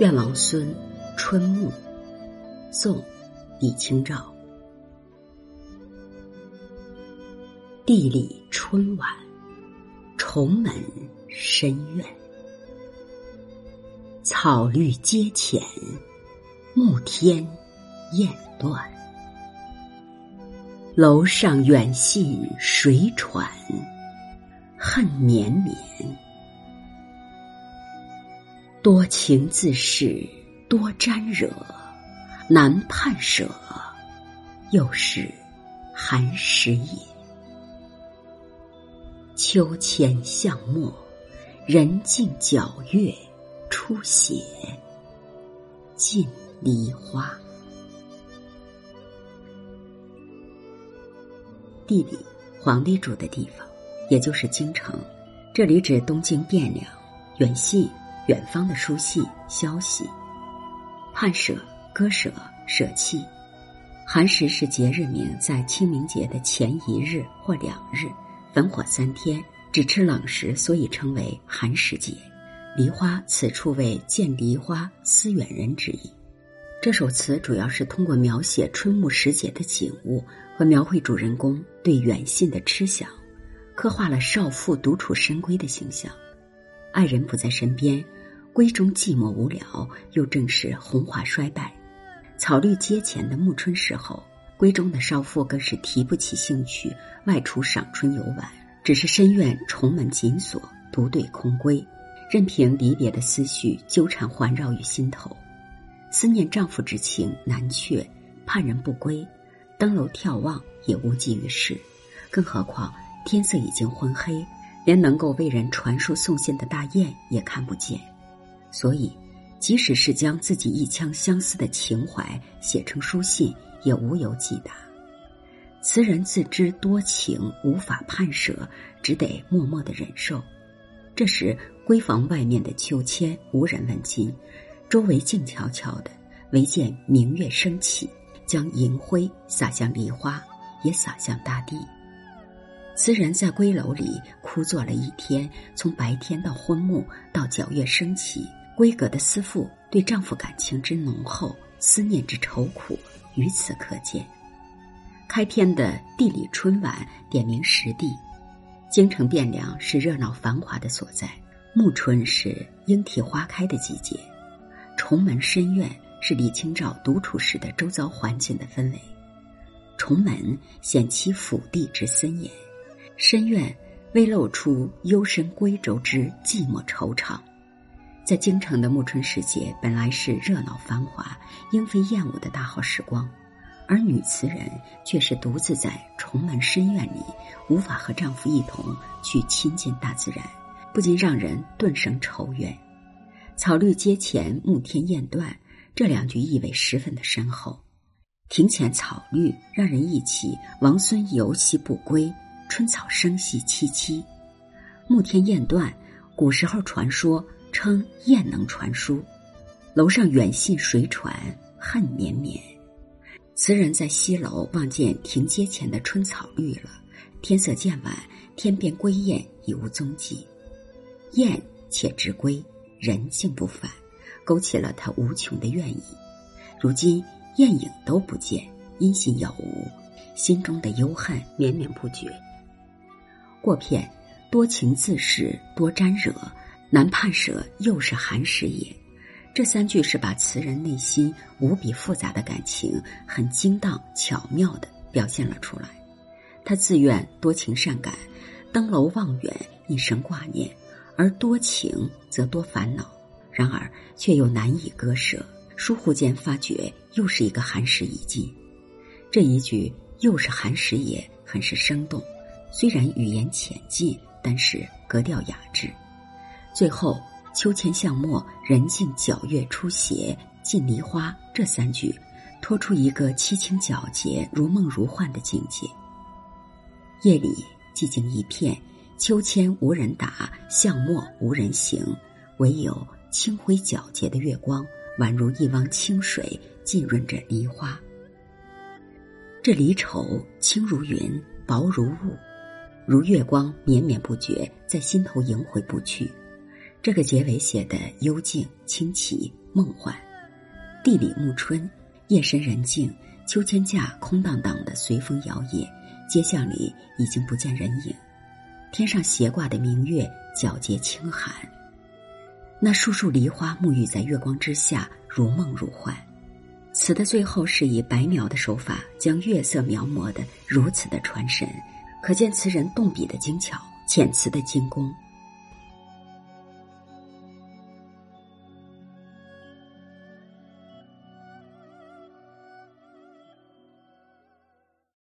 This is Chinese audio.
愿王孙，春暮，宋，李清照。地里春晚，重门深院，草绿阶前，暮天雁断。楼上远信谁传？恨绵绵。多情自是多沾惹，难判舍，又是寒食也。秋千巷陌，人尽皎月出血，尽梨花。地理，皇帝住的地方，也就是京城。这里指东京汴梁，远信。远方的书信消息，判舍割舍舍弃，寒食是节日名，在清明节的前一日或两日，焚火三天，只吃冷食，所以称为寒食节。梨花此处为见梨花思远人之意。这首词主要是通过描写春暮时节的景物和描绘主人公对远信的痴想，刻画了少妇独处深闺的形象，爱人不在身边。闺中寂寞无聊，又正是红华衰败，草绿阶前的暮春时候，闺中的少妇更是提不起兴趣外出赏春游玩，只是深院重门紧锁，独对空闺，任凭离别的思绪纠缠环绕于心头，思念丈夫之情难却，盼人不归，登楼眺望也无济于事，更何况天色已经昏黑，连能够为人传书送信的大雁也看不见。所以，即使是将自己一腔相思的情怀写成书信，也无由寄达。词人自知多情无法判舍，只得默默的忍受。这时，闺房外面的秋千无人问津，周围静悄悄的，唯见明月升起，将银辉洒向梨花，也洒向大地。词人在闺楼里枯坐了一天，从白天到昏暮，到皎月升起。闺阁的思妇对丈夫感情之浓厚，思念之愁苦，于此可见。开篇的地里春晚点明实地，京城汴梁是热闹繁华的所在，暮春是莺啼花开的季节，重门深院是李清照独处时的周遭环境的氛围。重门显其府地之森严，深院微露出幽深闺周之寂寞惆怅。在京城的暮春时节，本来是热闹繁华、莺飞燕舞的大好时光，而女词人却是独自在重门深院里，无法和丈夫一同去亲近大自然，不禁让人顿生愁怨。草绿阶前，暮天雁断，这两句意味十分的深厚。庭前草绿，让人忆起王孙游兮不归，春草生息萋萋。暮天雁断，古时候传说。称雁能传书，楼上远信谁传？恨绵绵。词人在西楼望见亭阶前的春草绿了，天色渐晚，天边归雁已无踪迹。雁且知归，人竟不返，勾起了他无穷的怨意。如今雁影都不见，音信杳无，心中的忧恨绵绵不绝。过片，多情自是多沾惹。难判舍，又是寒食也。这三句是把词人内心无比复杂的感情，很精当巧妙的表现了出来。他自愿多情善感，登楼望远，一生挂念；而多情则多烦恼，然而却又难以割舍。疏忽间发觉，又是一个寒食已尽。这一句又是寒食也，很是生动。虽然语言浅近，但是格调雅致。最后，“秋千巷陌，人静皎月出斜，尽梨花”这三句，托出一个凄清皎洁、如梦如幻的境界。夜里寂静一片，秋千无人打，巷陌无人行，唯有清辉皎洁的月光，宛如一汪清水，浸润着梨花。这离愁轻如云，薄如雾，如月光绵绵不绝，在心头萦回不去。这个结尾写的幽静、清奇、梦幻。地里暮春，夜深人静，秋千架空荡荡的随风摇曳，街巷里已经不见人影。天上斜挂的明月皎洁清寒，那树树梨花沐浴在月光之下，如梦如幻。词的最后是以白描的手法将月色描摹的如此的传神，可见词人动笔的精巧，遣词的精工。